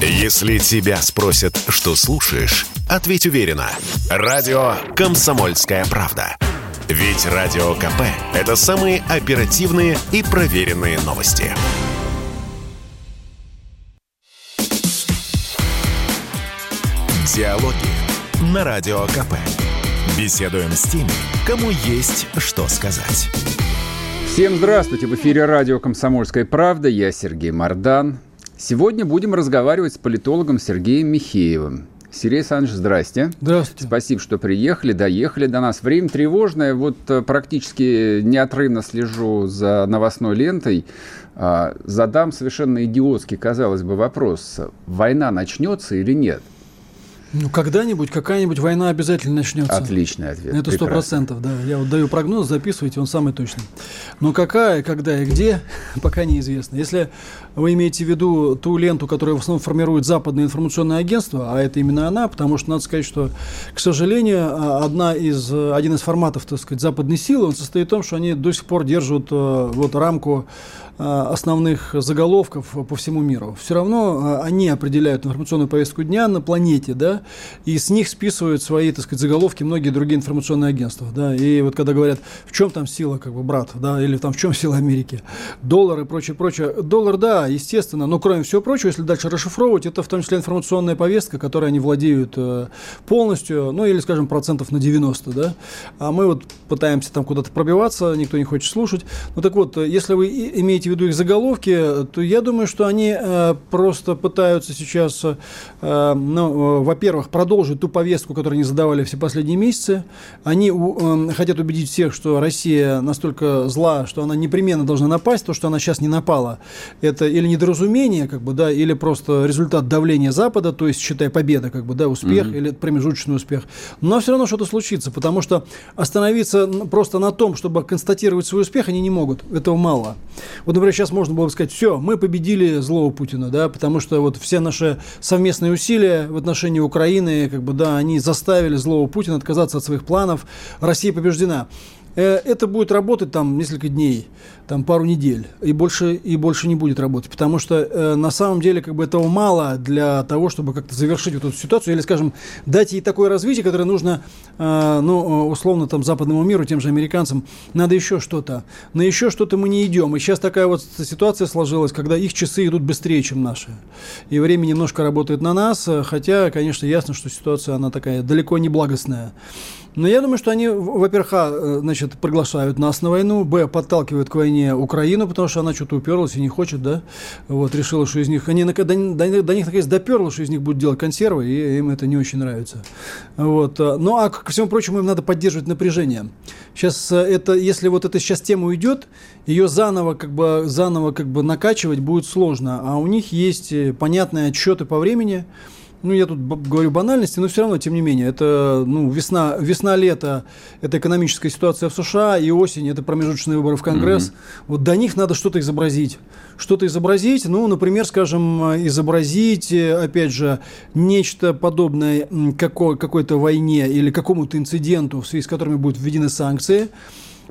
Если тебя спросят, что слушаешь, ответь уверенно. Радио «Комсомольская правда». Ведь Радио КП – это самые оперативные и проверенные новости. Диалоги на Радио КП. Беседуем с теми, кому есть что сказать. Всем здравствуйте! В эфире радио «Комсомольская правда». Я Сергей Мордан. Сегодня будем разговаривать с политологом Сергеем Михеевым. Сергей Александрович, здрасте. Здравствуйте. Спасибо, что приехали, доехали до нас. Время тревожное. Вот э, практически неотрывно слежу за новостной лентой. А, задам совершенно идиотский, казалось бы, вопрос. Война начнется или нет? Ну, когда-нибудь какая-нибудь война обязательно начнется. Отличный ответ. Это сто процентов, да. Я вот даю прогноз, записывайте, он самый точный. Но какая, когда и где, пока неизвестно. Если вы имеете в виду ту ленту, которую в основном формирует западное информационное агентство, а это именно она, потому что надо сказать, что, к сожалению, а, одна из, один из форматов, так сказать, западной силы, он состоит в том, что они до сих пор держат э, вот рамку основных заголовков по всему миру. Все равно э, они определяют информационную повестку дня на планете, да, и с них списывают свои, так сказать, заголовки многие другие информационные агентства, да, и вот когда говорят, в чем там сила, как бы, брат, да, или там в чем сила Америки, доллар и прочее, прочее. Доллар, да, естественно, но кроме всего прочего, если дальше расшифровывать, это в том числе информационная повестка, которой они владеют э, полностью, ну, или, скажем, процентов на 90, да, а мы вот пытаемся там куда-то пробиваться, никто не хочет слушать. Ну, так вот, если вы имеете имеете в виду их заголовки, то я думаю, что они э, просто пытаются сейчас, э, ну, э, во-первых, продолжить ту повестку, которую они задавали все последние месяцы. Они э, хотят убедить всех, что Россия настолько зла, что она непременно должна напасть. То, что она сейчас не напала, это или недоразумение, как бы, да, или просто результат давления Запада, то есть, считай, победа, как бы, да, успех mm-hmm. или промежуточный успех. Но все равно что-то случится, потому что остановиться просто на том, чтобы констатировать свой успех, они не могут. Этого мало. Вот например, сейчас можно было бы сказать, все, мы победили злого Путина, да, потому что вот все наши совместные усилия в отношении Украины, как бы, да, они заставили злого Путина отказаться от своих планов, Россия побеждена. Э, это будет работать там несколько дней, там пару недель, и больше, и больше не будет работать, потому что э, на самом деле как бы этого мало для того, чтобы как-то завершить вот эту ситуацию, или, скажем, дать ей такое развитие, которое нужно, э, ну, условно, там, западному миру, тем же американцам, надо еще что-то. На еще что-то мы не идем, и сейчас такая вот ситуация сложилась, когда их часы идут быстрее, чем наши, и время немножко работает на нас, хотя, конечно, ясно, что ситуация, она такая далеко не благостная. Но я думаю, что они, во-первых, а, э, значит, приглашают нас на войну, б, подталкивают к войне Украину, потому что она что-то уперлась и не хочет, да, вот, решила, что из них, они, до, до, до них, наконец, доперло, что из них будут делать консервы, и им это не очень нравится. Вот. Э, ну, а ко всему прочему, им надо поддерживать напряжение. Сейчас э, это, если вот эта сейчас тема уйдет, ее заново, как бы, заново, как бы накачивать будет сложно, а у них есть понятные отчеты по времени, ну, я тут говорю банальности, но все равно, тем не менее, это ну, весна, весна-лето – это экономическая ситуация в США, и осень – это промежуточные выборы в Конгресс. Mm-hmm. Вот до них надо что-то изобразить. Что-то изобразить, ну, например, скажем, изобразить, опять же, нечто подобное какой- какой-то войне или какому-то инциденту, в связи с которыми будут введены санкции –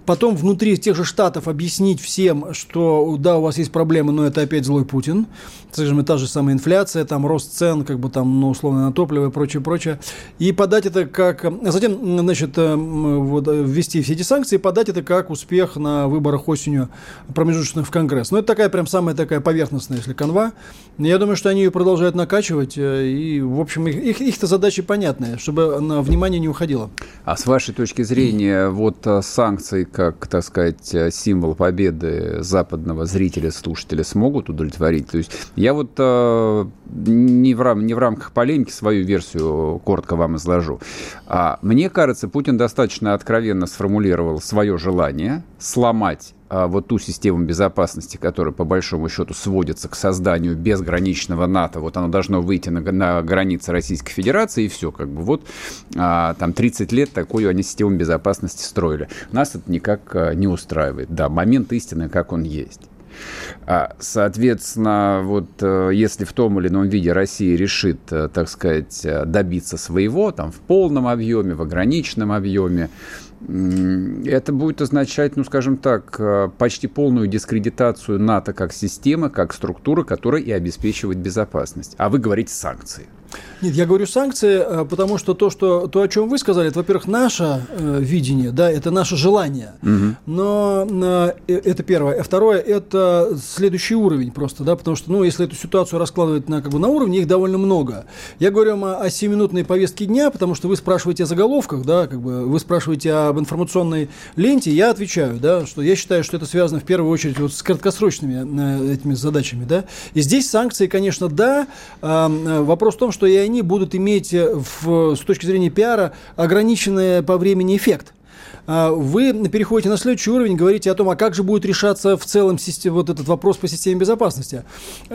потом внутри тех же штатов объяснить всем, что да, у вас есть проблемы, но это опять злой Путин. Скажем, та же самая инфляция, там рост цен, как бы там, ну, условно, на топливо и прочее, прочее. И подать это как... А затем, значит, э, вот, ввести все эти санкции, подать это как успех на выборах осенью промежуточных в Конгресс. Ну, это такая прям самая такая поверхностная, если канва. Я думаю, что они ее продолжают накачивать. Э, и, в общем, их, их, их-то задачи понятные, чтобы на внимание не уходило. А с вашей точки зрения, вот э, как, так сказать, э, символ победы западного зрителя, слушателя смогут удовлетворить. То есть я вот э, не, в рам, не в рамках полемики свою версию коротко вам изложу. А, мне кажется, Путин достаточно откровенно сформулировал свое желание сломать вот ту систему безопасности, которая по большому счету сводится к созданию безграничного НАТО, вот оно должно выйти на, на границы Российской Федерации, и все, как бы вот а, там 30 лет такую они систему безопасности строили. Нас это никак а, не устраивает. Да, момент истины, как он есть. А, соответственно, вот э, если в том или ином виде Россия решит, э, так сказать, добиться своего, там, в полном объеме, в ограниченном объеме, это будет означать, ну, скажем так, э, почти полную дискредитацию НАТО как системы, как структуры, которая и обеспечивает безопасность. А вы говорите санкции. Нет, я говорю санкции, э, потому что то, что, то о чем вы сказали, это, во-первых, наше э, видение, да, это наше желание. Угу. Но э, э, это первое. А второе, это следующий уровень просто, да, потому что, ну, если эту ситуацию раскладывать на, как бы, на уровне, их довольно много. Я говорю вам о, о 7-минутной повестке дня, потому что вы спрашиваете о заголовках, да, как бы, вы спрашиваете об информационной ленте, я отвечаю, да, что я считаю, что это связано в первую очередь вот с краткосрочными э, этими задачами, да. И здесь санкции, конечно, да. Э, вопрос в том, что и они будут иметь э, в, с точки зрения пиара ограниченный по времени эффект а вы переходите на следующий уровень, говорите о том, а как же будет решаться в целом систем, вот этот вопрос по системе безопасности.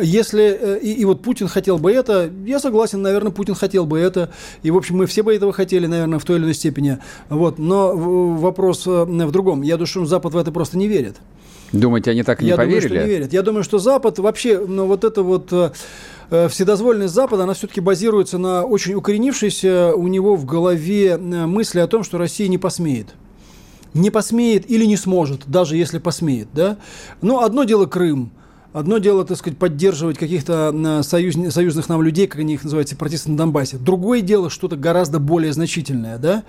Если, э, и, и вот Путин хотел бы это, я согласен, наверное, Путин хотел бы это, и, в общем, мы все бы этого хотели, наверное, в той или иной степени. Вот. Но вопрос э, в другом. Я думаю, что Запад в это просто не верит. Думаете, они так и не я поверили? Думаю, что не верят. Я думаю, что Запад вообще, ну, вот это вот вседозволенность Запада, она все-таки базируется на очень укоренившейся у него в голове э, мысли о том, что Россия не посмеет не посмеет или не сможет, даже если посмеет, да. Но одно дело Крым, Одно дело, так сказать, поддерживать каких-то союз, союзных нам людей, как они их называют, сепаратисты на Донбассе. Другое дело что-то гораздо более значительное, да?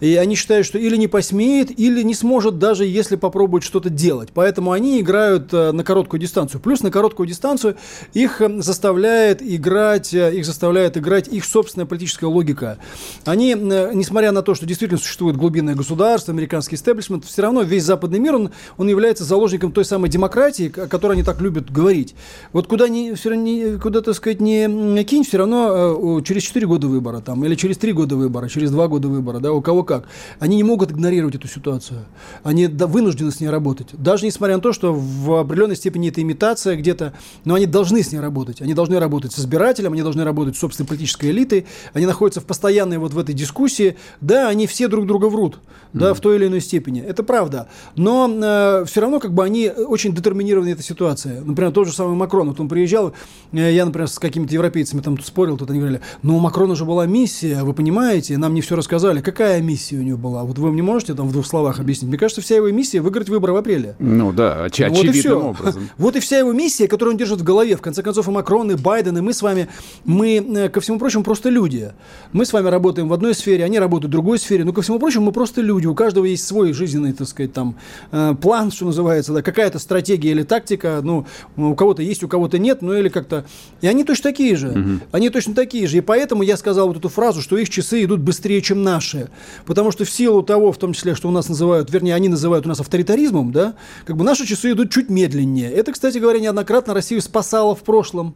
И они считают, что или не посмеет, или не сможет, даже если попробует что-то делать. Поэтому они играют э, на короткую дистанцию. Плюс на короткую дистанцию их заставляет играть, э, их заставляет играть их собственная политическая логика. Они, несмотря на то, что действительно существует глубинное государство, американский истеблишмент, все равно весь западный мир, он, он является заложником той самой демократии, о которой они так любят любят говорить. Вот куда, не, все равно, куда так сказать, не кинь, все равно э, через 4 года выбора, там, или через 3 года выбора, через 2 года выбора, да, у кого как. Они не могут игнорировать эту ситуацию. Они вынуждены с ней работать. Даже несмотря на то, что в определенной степени это имитация где-то, но они должны с ней работать. Они должны работать с избирателем, они должны работать с собственной политической элитой, они находятся в постоянной вот в этой дискуссии. Да, они все друг друга врут, mm-hmm. да, в той или иной степени. Это правда. Но э, все равно как бы они очень детерминированы этой ситуацией например, тот же самый Макрон, вот он приезжал, э, я, например, с какими-то европейцами там спорил, тут они говорили, ну, у Макрона же была миссия, вы понимаете, нам не все рассказали. Какая миссия у него была? Вот вы мне можете там в двух словах объяснить? Мне кажется, вся его миссия выиграть выборы в апреле. Ну да, оч- вот очевидным образом. Вот и вся его миссия, которую он держит в голове. В конце концов, и Макрон, и Байден, и мы с вами, мы, э, ко всему прочему, просто люди. Мы с вами работаем в одной сфере, они работают в другой сфере, но ко всему прочему, мы просто люди. У каждого есть свой жизненный, так сказать, там, э, план, что называется, да, какая-то стратегия или тактика. Ну, у кого-то есть, у кого-то нет, ну или как-то... И они точно такие же. Угу. Они точно такие же. И поэтому я сказал вот эту фразу, что их часы идут быстрее, чем наши. Потому что в силу того, в том числе, что у нас называют, вернее, они называют у нас авторитаризмом, да, как бы наши часы идут чуть медленнее. Это, кстати говоря, неоднократно Россию спасало в прошлом.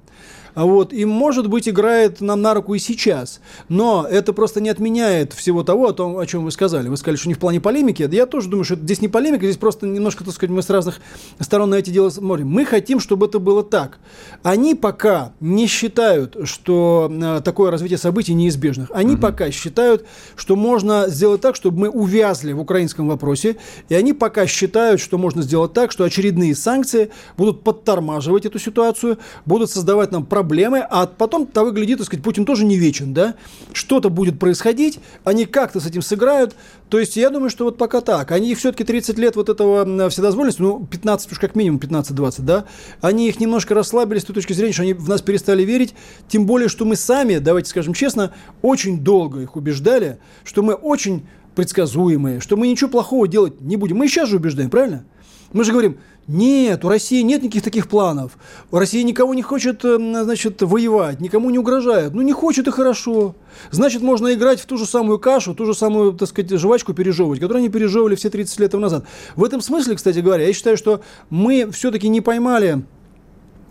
Вот, и, может быть, играет нам на руку и сейчас. Но это просто не отменяет всего того, о, том, о чем вы сказали. Вы сказали, что не в плане полемики. Я тоже думаю, что здесь не полемика, здесь просто немножко, так сказать, мы с разных сторон на эти дела смотрим. Мы хотим, чтобы это было так. Они пока не считают, что э, такое развитие событий неизбежных. Они угу. пока считают, что можно сделать так, чтобы мы увязли в украинском вопросе. И они пока считают, что можно сделать так, что очередные санкции будут подтормаживать эту ситуацию, будут создавать нам проблемы проблемы, а потом того глядит, так сказать, Путин тоже не вечен, да? Что-то будет происходить, они как-то с этим сыграют. То есть я думаю, что вот пока так. Они все-таки 30 лет вот этого вседозволенности, ну, 15 уж как минимум, 15-20, да? Они их немножко расслабили с той точки зрения, что они в нас перестали верить. Тем более, что мы сами, давайте скажем честно, очень долго их убеждали, что мы очень предсказуемые, что мы ничего плохого делать не будем. Мы сейчас же убеждаем, правильно? Мы же говорим, нет, у России нет никаких таких планов. У России никого не хочет, э, значит, воевать, никому не угрожает. Ну, не хочет и хорошо. Значит, можно играть в ту же самую кашу, ту же самую, так сказать, жвачку пережевывать, которую они пережевывали все 30 лет назад. В этом смысле, кстати говоря, я считаю, что мы все-таки не поймали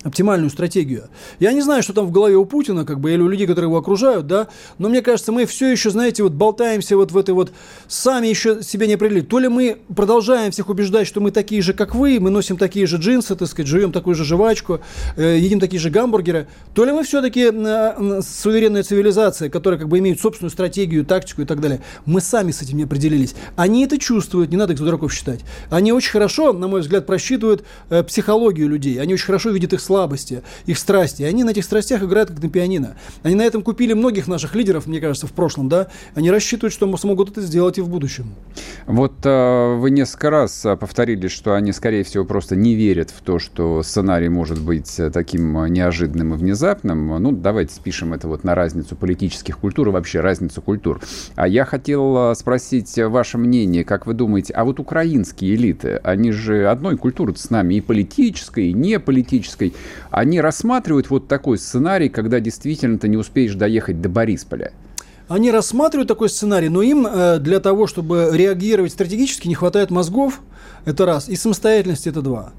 оптимальную стратегию. Я не знаю, что там в голове у Путина, как бы, или у людей, которые его окружают, да, но мне кажется, мы все еще, знаете, вот болтаемся вот в этой вот, сами еще себя не определили. То ли мы продолжаем всех убеждать, что мы такие же, как вы, мы носим такие же джинсы, так сказать, живем такую же жвачку, э, едим такие же гамбургеры, то ли мы все-таки э, суверенная цивилизация, которая как бы имеет собственную стратегию, тактику и так далее. Мы сами с этим не определились. Они это чувствуют, не надо их за дураков считать. Они очень хорошо, на мой взгляд, просчитывают э, психологию людей, они очень хорошо видят их слабости, их страсти. И они на этих страстях играют как на пианино. Они на этом купили многих наших лидеров, мне кажется, в прошлом, да. Они рассчитывают, что смогут это сделать и в будущем. Вот э, вы несколько раз э, повторили, что они, скорее всего, просто не верят в то, что сценарий может быть э, таким неожиданным и внезапным. Ну, давайте спишем это вот на разницу политических культур и вообще разницу культур. А я хотел спросить ваше мнение, как вы думаете, а вот украинские элиты, они же одной культуры с нами, и политической, и неполитической, они рассматривают вот такой сценарий, когда действительно ты не успеешь доехать до Борисполя? Они рассматривают такой сценарий, но им э, для того, чтобы реагировать стратегически, не хватает мозгов, это раз, и самостоятельности, это два.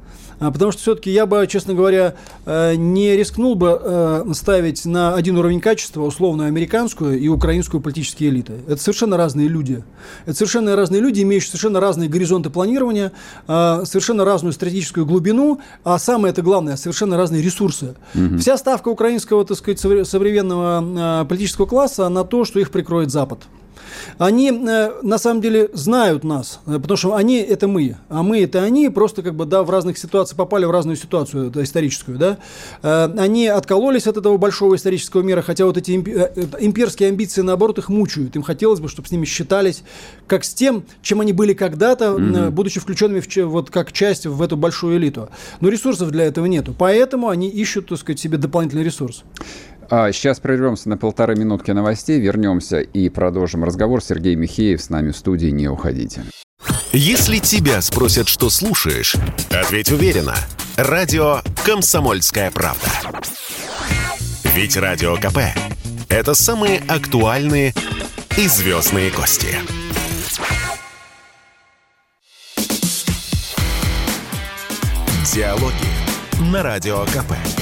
А, потому что все-таки я бы, честно говоря, э, не рискнул бы э, ставить на один уровень качества условно американскую и украинскую политические элиты. Это совершенно разные люди. Это совершенно разные люди, имеющие совершенно разные горизонты планирования, а, совершенно разную стратегическую глубину, а самое это главное, совершенно разные ресурсы. Угу. Вся ставка украинского, так сказать, современного политического класса на то, что их прикроет Запад. Они э, на самом деле знают нас, э, потому что они это мы, а мы это они, просто как бы, да, в разных ситуациях попали в разную ситуацию да, историческую, да. Э, они откололись от этого большого исторического мира, хотя вот эти имперские амбиции, наоборот, их мучают. Им хотелось бы, чтобы с ними считались как с тем, чем они были когда-то, mm-hmm. будучи включенными в, вот как часть в эту большую элиту. Но ресурсов для этого нету, поэтому они ищут, так сказать, себе дополнительный ресурс. А сейчас прервемся на полторы минутки новостей, вернемся и продолжим разговор. Сергей Михеев с нами в студии, не уходите. Если тебя спросят, что слушаешь, ответь уверенно. Радио «Комсомольская правда». Ведь Радио КП – это самые актуальные и звездные гости. Диалоги на Радио КП.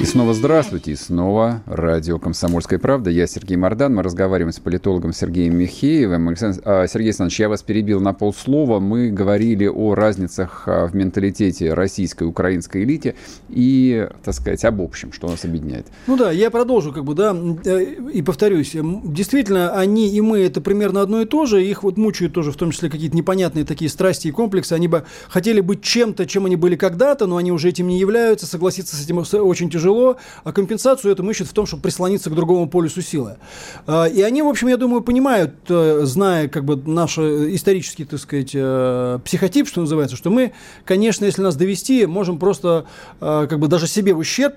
И снова здравствуйте, и снова радио «Комсомольская правда». Я Сергей Мордан, мы разговариваем с политологом Сергеем Михеевым. А, Сергей Александрович, я вас перебил на полслова. Мы говорили о разницах а, в менталитете российской и украинской элите и, так сказать, об общем, что нас объединяет. Ну да, я продолжу, как бы, да, э, и повторюсь. Действительно, они и мы – это примерно одно и то же. Их вот мучают тоже, в том числе, какие-то непонятные такие страсти и комплексы. Они бы хотели быть чем-то, чем они были когда-то, но они уже этим не являются. Согласиться с этим очень тяжело тяжело, а компенсацию этому ищут в том, чтобы прислониться к другому полюсу силы. А, и они, в общем, я думаю, понимают, э, зная как бы наш исторический, так сказать, э, психотип, что называется, что мы, конечно, если нас довести, можем просто э, как бы даже себе в ущерб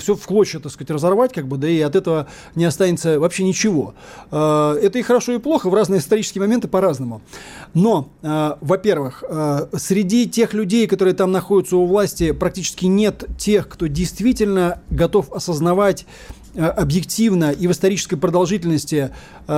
все в клочья, так сказать, разорвать, как бы, да и от этого не останется вообще ничего. Это и хорошо, и плохо, в разные исторические моменты по-разному. Но, во-первых, среди тех людей, которые там находятся у власти, практически нет тех, кто действительно готов осознавать Э, объективно и в исторической продолжительности э,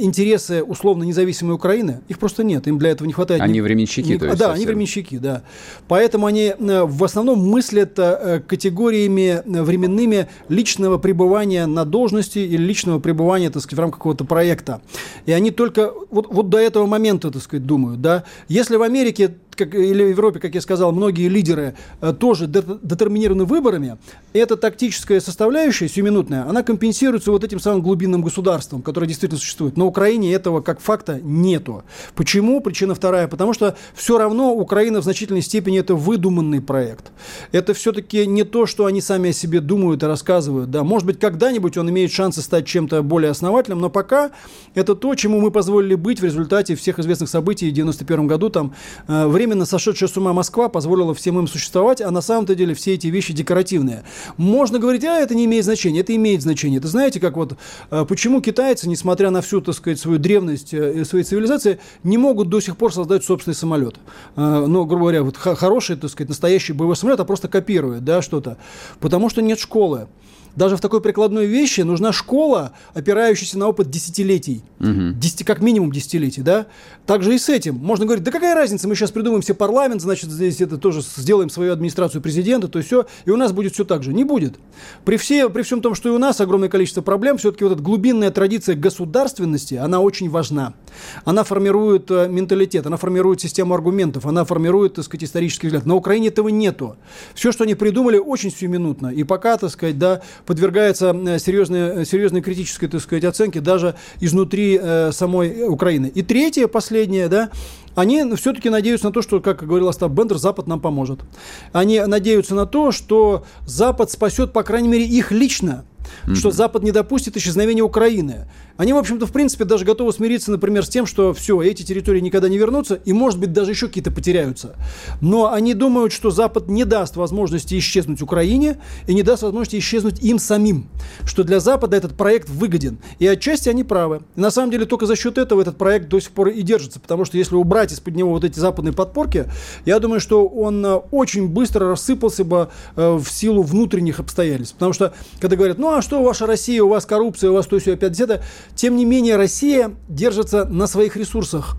интересы условно независимой Украины, их просто нет, им для этого не хватает. Они временщики, не, то есть. Да, совсем. они временщики, да. Поэтому они э, в основном мыслят э, категориями э, временными личного пребывания на должности или личного пребывания, так сказать, в рамках какого-то проекта. И они только вот, вот до этого момента, так сказать, думают, да. Если в Америке как, или в Европе, как я сказал, многие лидеры э, тоже детерминированы выборами, эта тактическая составляющая, сиюминутная, она компенсируется вот этим самым глубинным государством, которое действительно существует. На Украине этого как факта нету. Почему? Причина вторая. Потому что все равно Украина в значительной степени это выдуманный проект. Это все-таки не то, что они сами о себе думают и рассказывают. Да, может быть, когда-нибудь он имеет шансы стать чем-то более основательным, но пока это то, чему мы позволили быть в результате всех известных событий в 91 году. Там э, временно сошедшая с ума Москва позволила всем им существовать, а на самом-то деле все эти вещи декоративные. Можно говорить, а это не имеет значения. Это имеет значение. Это знаете, как вот э, почему китайцы, несмотря на всю, так сказать, свою древность э, своей цивилизации, не могут до сих пор создать собственный самолет. Э, ну, грубо говоря, вот хороший, так сказать, настоящий боевой самолет, а просто копирует, да, что-то. Потому что нет школы даже в такой прикладной вещи нужна школа, опирающаяся на опыт десятилетий. Угу. Десяти, как минимум десятилетий, да? Также и с этим. Можно говорить, да какая разница, мы сейчас придумаем себе парламент, значит, здесь это тоже сделаем свою администрацию президента, то все, и у нас будет все так же. Не будет. При, все, при всем том, что и у нас огромное количество проблем, все-таки вот эта глубинная традиция государственности, она очень важна. Она формирует э, менталитет, она формирует систему аргументов, она формирует, так сказать, исторический взгляд. На Украине этого нету. Все, что они придумали, очень сиюминутно. И пока, так сказать, да, подвергается э, серьезной, э, серьезной критической, так сказать, оценке даже изнутри э, самой Украины. И третье, последнее, да, они все-таки надеются на то, что, как говорил Остап Бендер, Запад нам поможет. Они надеются на то, что Запад спасет, по крайней мере, их лично mm-hmm. что Запад не допустит исчезновения Украины. Они, в общем-то, в принципе, даже готовы смириться, например, с тем, что все, эти территории никогда не вернутся, и, может быть, даже еще какие-то потеряются. Но они думают, что Запад не даст возможности исчезнуть Украине и не даст возможности исчезнуть им самим. Что для Запада этот проект выгоден. И отчасти они правы. На самом деле только за счет этого этот проект до сих пор и держится. Потому что если убрать из-под него вот эти западные подпорки, я думаю, что он э, очень быстро рассыпался бы э, в силу внутренних обстоятельств. Потому что, когда говорят, ну а что ваша Россия, у вас коррупция, у вас то все опять это, тем не менее Россия держится на своих ресурсах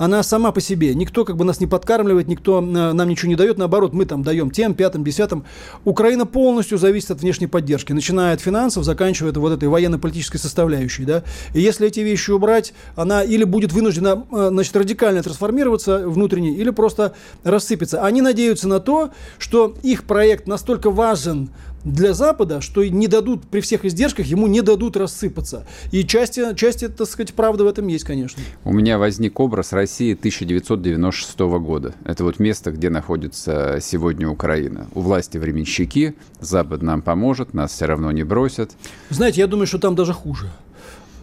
она сама по себе. Никто как бы нас не подкармливает, никто э, нам ничего не дает. Наоборот, мы там даем тем, пятым, десятым. Украина полностью зависит от внешней поддержки, начиная от финансов, заканчивая вот этой военно-политической составляющей. Да? И если эти вещи убрать, она или будет вынуждена э, значит, радикально трансформироваться внутренне, или просто рассыпется. Они надеются на то, что их проект настолько важен для Запада, что не дадут при всех издержках, ему не дадут рассыпаться. И части, части, так сказать, правды в этом есть, конечно. У меня возник образ России 1996 года. Это вот место, где находится сегодня Украина. У власти временщики, Запад нам поможет, нас все равно не бросят. Знаете, я думаю, что там даже хуже.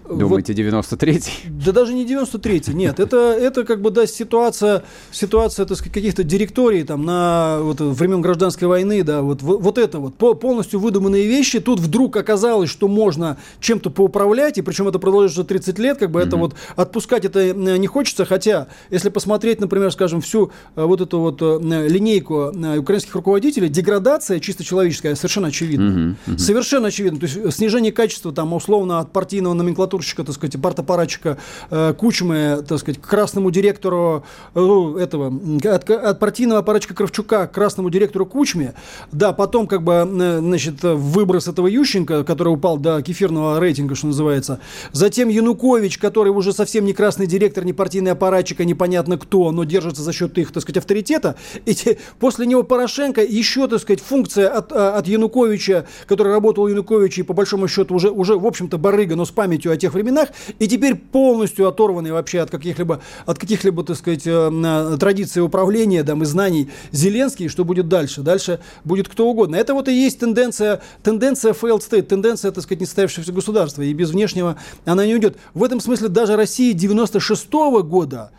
Думаете, вот, 93-й? Да даже не 93-й, нет. Это, это как бы, да, ситуация, ситуация, так сказать, каких-то директорий там на вот, времен гражданской войны, да, вот, вот это вот, полностью выдуманные вещи. Тут вдруг оказалось, что можно чем-то поуправлять, и причем это продолжится 30 лет, как бы mm-hmm. это вот, отпускать это э, не хочется, хотя, если посмотреть, например, скажем, всю э, вот эту вот э, линейку украинских руководителей, деградация чисто человеческая совершенно очевидна. Mm-hmm. Mm-hmm. Совершенно очевидно. То есть снижение качества там условно от партийного номенклатуры натурщика, так сказать, партапаратчика э, Кучмы, так сказать, к красному директору э, этого, от, от партийного аппаратчика Кравчука к красному директору Кучме, да, потом как бы, э, значит, выброс этого Ющенко, который упал до кефирного рейтинга, что называется, затем Янукович, который уже совсем не красный директор, не партийный аппаратчик, а непонятно кто, но держится за счет их, так сказать, авторитета, и после него Порошенко, еще, так сказать, функция от, от Януковича, который работал у Януковича и по большому счету уже, уже в общем-то, барыга, но с памятью о тех тех временах, и теперь полностью оторванный вообще от каких-либо, от каких-либо, так сказать, э, традиций управления, там, и знаний Зеленский, что будет дальше? Дальше будет кто угодно. Это вот и есть тенденция, тенденция failed state, тенденция, так сказать, несостоявшегося государства, и без внешнего она не уйдет. В этом смысле даже Россия 96 -го года,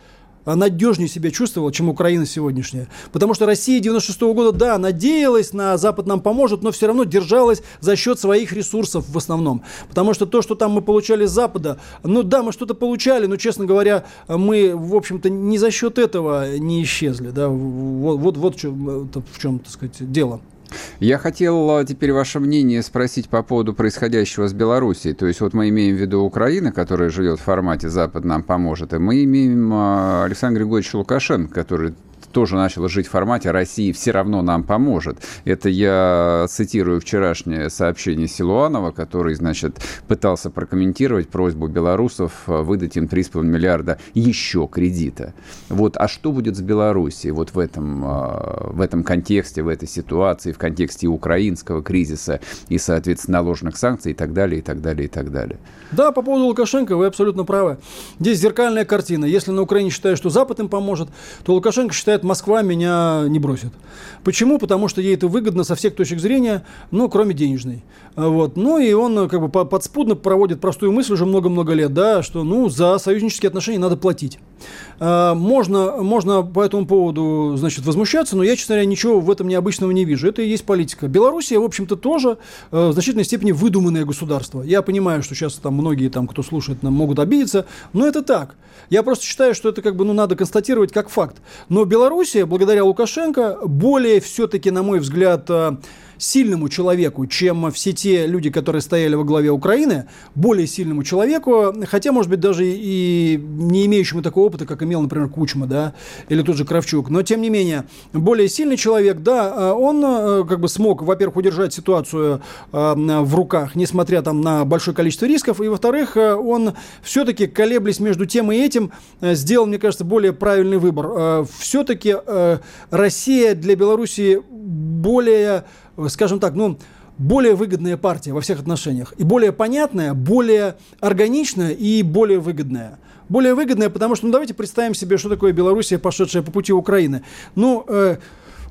надежнее себя чувствовала, чем Украина сегодняшняя. Потому что Россия 96 -го года, да, надеялась на Запад нам поможет, но все равно держалась за счет своих ресурсов в основном. Потому что то, что там мы получали с Запада, ну да, мы что-то получали, но, честно говоря, мы, в общем-то, не за счет этого не исчезли. Да? Вот, вот, вот в чем, чем так сказать, дело. Я хотел а, теперь ваше мнение спросить по поводу происходящего с Белоруссией. То есть вот мы имеем в виду Украину, которая живет в формате «Запад нам поможет», и мы имеем а, Александра Григорьевича Лукашенко, который тоже начала жить в формате «Россия все равно нам поможет». Это я цитирую вчерашнее сообщение Силуанова, который, значит, пытался прокомментировать просьбу белорусов э, выдать им 3,5 миллиарда еще кредита. Вот, а что будет с Белоруссией вот в этом, э, в этом контексте, в этой ситуации, в контексте украинского кризиса и, соответственно, наложенных санкций и так далее, и так далее, и так далее? Да, по поводу Лукашенко вы абсолютно правы. Здесь зеркальная картина. Если на Украине считают, что Запад им поможет, то Лукашенко считает, говорят, Москва меня не бросит. Почему? Потому что ей это выгодно со всех точек зрения, ну, кроме денежной. Вот. Ну, и он как бы подспудно проводит простую мысль уже много-много лет, да, что, ну, за союзнические отношения надо платить. А, можно, можно по этому поводу, значит, возмущаться, но я, честно говоря, ничего в этом необычного не вижу. Это и есть политика. Белоруссия, в общем-то, тоже э, в значительной степени выдуманное государство. Я понимаю, что сейчас там многие, там, кто слушает, нам могут обидеться, но это так. Я просто считаю, что это как бы, ну, надо констатировать как факт. Но Белоруссия, благодаря Лукашенко, более все-таки, на мой взгляд, э, сильному человеку, чем все те люди, которые стояли во главе Украины, более сильному человеку, хотя, может быть, даже и не имеющему такого опыта, как имел, например, Кучма, да, или тот же Кравчук, но, тем не менее, более сильный человек, да, э, он э, как бы смог, во-первых, удержать ситуацию э, в руках, несмотря там на большое количество рисков, и, во-вторых, он все-таки, колеблясь между тем и этим, сделал, мне кажется, более правильный выбор. Все-таки Россия для Белоруссии более скажем так, ну, более выгодная партия во всех отношениях. И более понятная, более органичная и более выгодная. более выгодная, потому что, ну, давайте представим себе, что такое Белоруссия, пошедшая по пути Украины. Ну, э,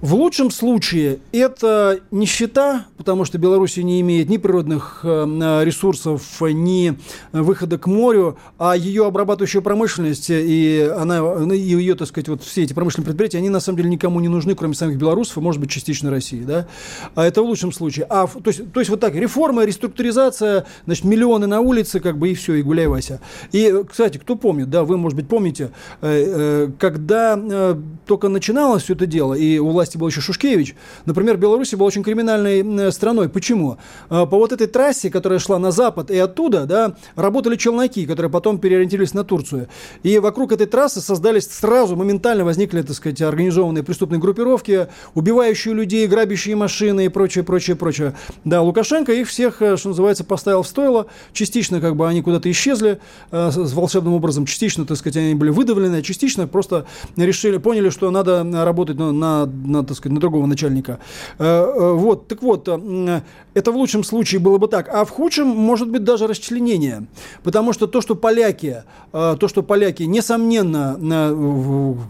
в лучшем случае это нищета, потому что Беларусь не имеет ни природных э, ресурсов, ни выхода к морю, а ее обрабатывающая промышленность и она, ну, и ее, так сказать, вот все эти промышленные предприятия, они на самом деле никому не нужны, кроме самих белорусов, и, может быть, частично России, да? А это в лучшем случае. А, то, есть, то есть вот так, реформа, реструктуризация, значит, миллионы на улице, как бы, и все, и гуляй, Вася. И, кстати, кто помнит, да, вы, может быть, помните, э, э, когда только начиналось все это дело, и у власти власти был еще Шушкевич, например, Беларусь была очень криминальной страной. Почему? А, по вот этой трассе, которая шла на запад, и оттуда да, работали челноки, которые потом переориентировались на Турцию. И вокруг этой трассы создались сразу, моментально возникли, так сказать, организованные преступные группировки, убивающие людей, грабящие машины и прочее, прочее, прочее. Да, Лукашенко их всех, э, что называется, поставил в стойло. Частично как бы они куда-то исчезли э, с волшебным образом, частично, так сказать, они были выдавлены, а частично просто решили, поняли, что надо работать на, на, на на, так сказать, на другого начальника. Э, э, вот, так вот, э, это в лучшем случае было бы так. А в худшем может быть даже расчленение. Потому что то, что поляки, то, что поляки, несомненно,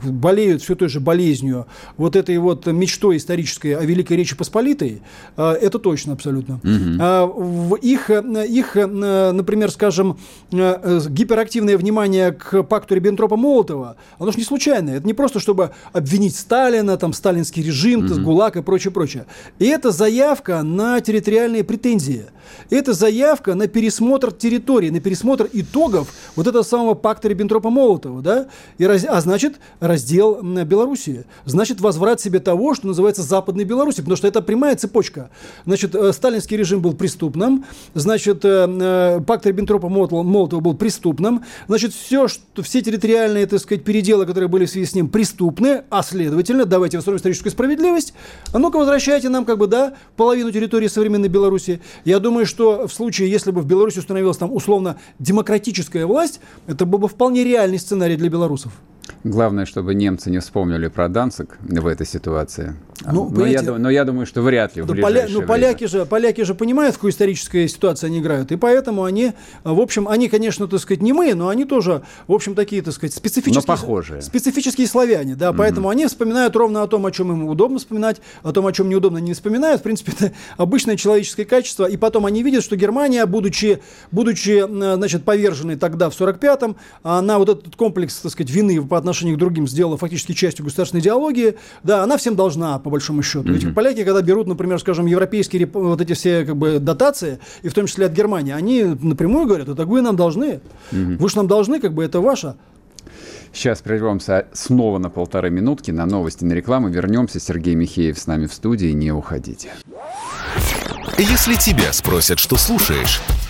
болеют все той же болезнью, вот этой вот мечтой исторической о Великой Речи Посполитой, это точно абсолютно. Угу. Их, их, например, скажем, гиперактивное внимание к пакту Риббентропа-Молотова, оно же не случайное. Это не просто, чтобы обвинить Сталина, там, сталинский сталинский режим, mm-hmm. ГУЛАГ и прочее, прочее. И это заявка на территориальные претензии. Это заявка на пересмотр территории, на пересмотр итогов вот этого самого пакта Риббентропа-Молотова, да, и раз, а значит раздел Белоруссии, значит возврат себе того, что называется Западной Беларуси, потому что это прямая цепочка. Значит, э, сталинский режим был преступным, значит, э, э, пакт Риббентропа-Молотова был преступным, значит, все, что, все территориальные, так сказать, переделы, которые были в связи с ним, преступны, а следовательно, давайте восстановим историческую справедливость, а ну-ка возвращайте нам, как бы, да, половину территории современной Беларуси. Я думаю, что в случае, если бы в Беларуси установилась там условно демократическая власть, это был бы вполне реальный сценарий для белорусов. Главное, чтобы немцы не вспомнили про Данцик в этой ситуации. Ну, но, я, но я думаю, что вряд ли в ну, поля, ну, поляки же, поляки же понимают, в какой исторической ситуации они играют, и поэтому они, в общем, они, конечно, так сказать, не мы, но они тоже, в общем, такие, так сказать, специфические, но похожие. специфические славяне, да, mm-hmm. поэтому они вспоминают ровно о том, о чем им удобно вспоминать, о том, о чем неудобно не вспоминают, в принципе, это обычное человеческое качество, и потом они видят, что Германия, будучи, будучи значит, поверженной тогда, в 45-м, она вот этот комплекс, так сказать, вины по отношению к другим сделала фактически частью государственной идеологии, да, она всем должна, по большому счету. Ведь mm-hmm. поляки, когда берут, например, скажем, европейские вот эти все как бы дотации, и в том числе от Германии, они напрямую говорят, это вы нам должны. Mm-hmm. Вы же нам должны, как бы это ваше. Сейчас прервемся снова на полторы минутки на новости, на рекламу. Вернемся. Сергей Михеев с нами в студии. Не уходите. Если тебя спросят, что слушаешь,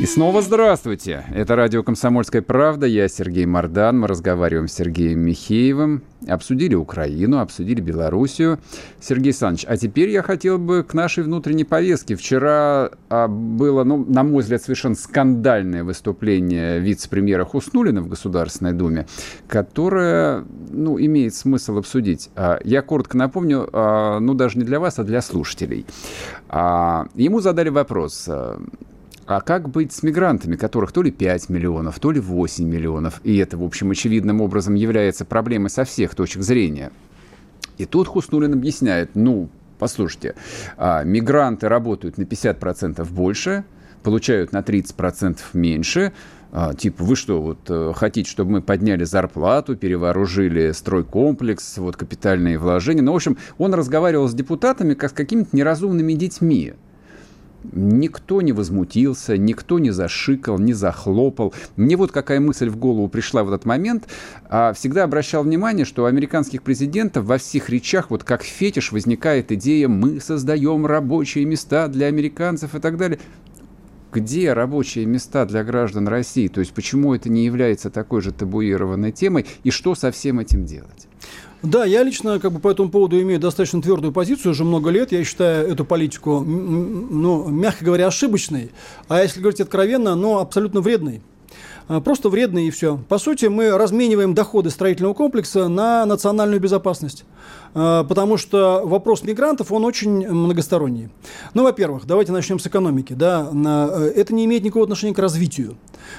И снова здравствуйте. Это радио «Комсомольская правда». Я Сергей Мордан. Мы разговариваем с Сергеем Михеевым. Обсудили Украину, обсудили Белоруссию. Сергей Александрович, а теперь я хотел бы к нашей внутренней повестке. Вчера а, было, ну, на мой взгляд, совершенно скандальное выступление вице-премьера Хуснулина в Государственной Думе, которое, ну, имеет смысл обсудить. А, я коротко напомню, а, ну, даже не для вас, а для слушателей. Ему задали вопрос а как быть с мигрантами, которых то ли 5 миллионов, то ли 8 миллионов? И это, в общем, очевидным образом является проблемой со всех точек зрения. И тут Хуснулин объясняет, ну, послушайте, а, мигранты работают на 50% больше, получают на 30% меньше, а, типа, вы что, вот э, хотите, чтобы мы подняли зарплату, перевооружили стройкомплекс, вот капитальные вложения. Ну, в общем, он разговаривал с депутатами как с какими-то неразумными детьми. Никто не возмутился, никто не зашикал, не захлопал. Мне вот какая мысль в голову пришла в этот момент. А, всегда обращал внимание, что у американских президентов во всех речах вот как фетиш возникает идея «мы создаем рабочие места для американцев» и так далее где рабочие места для граждан России? То есть почему это не является такой же табуированной темой и что со всем этим делать? Да, я лично как бы по этому поводу имею достаточно твердую позицию уже много лет. Я считаю эту политику, ну, мягко говоря, ошибочной. А если говорить откровенно, ну, абсолютно вредной. А, просто вредный и все. По сути, мы размениваем доходы строительного комплекса на национальную безопасность. А, потому что вопрос мигрантов, он очень многосторонний. Ну, во-первых, давайте начнем с экономики. Да? Э, это не имеет никакого отношения к развитию,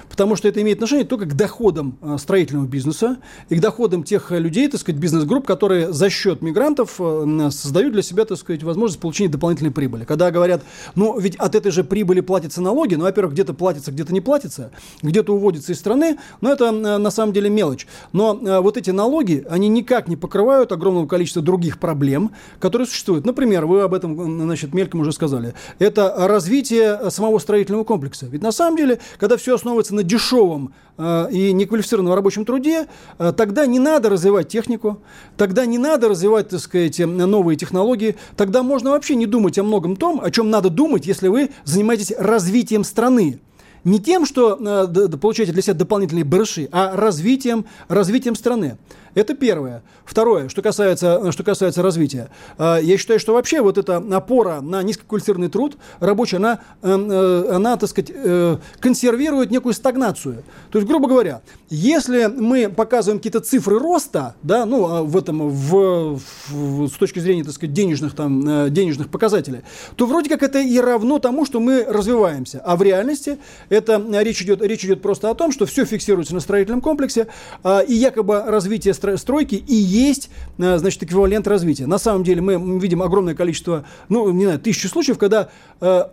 потому что это имеет отношение только к доходам э, строительного бизнеса и к доходам тех людей, так сказать, бизнес-групп, которые за счет мигрантов э, создают для себя, так сказать, возможность получения дополнительной прибыли. Когда говорят, ну, ведь от этой же прибыли платятся налоги, ну, во-первых, где-то платится, где-то не платится, где-то уводится из страны, но это на самом деле мелочь. Но э, вот эти налоги, они никак не покрывают огромного количества других проблем, которые существуют. Например, вы об этом, значит, мельком уже сказали. Это развитие самого строительного комплекса. Ведь на самом деле, когда все основывается на дешевом э, и неквалифицированном рабочем труде, э, тогда не надо развивать технику, тогда не надо развивать, так сказать, новые технологии, тогда можно вообще не думать о многом том, о чем надо думать, если вы занимаетесь развитием страны не тем, что э, получаете для себя дополнительные барыши, а развитием, развитием страны. Это первое. Второе, что касается, что касается развития. А, я считаю, что вообще вот эта опора на низкоквалифицированный труд рабочий, она, эм, э, она, так сказать, э, консервирует некую стагнацию. То есть, грубо говоря, если мы показываем какие-то цифры роста, да, ну, а в этом, в, в, с точки зрения, так сказать, денежных, там, э, денежных показателей, то вроде как это и равно тому, что мы развиваемся. А в реальности это речь идет, речь идет просто о том, что все фиксируется на строительном комплексе, а, и якобы развитие стройки и есть, э, значит, эквивалент развития. На самом деле мы видим огромное количество, ну, не знаю, тысячи случаев, когда э,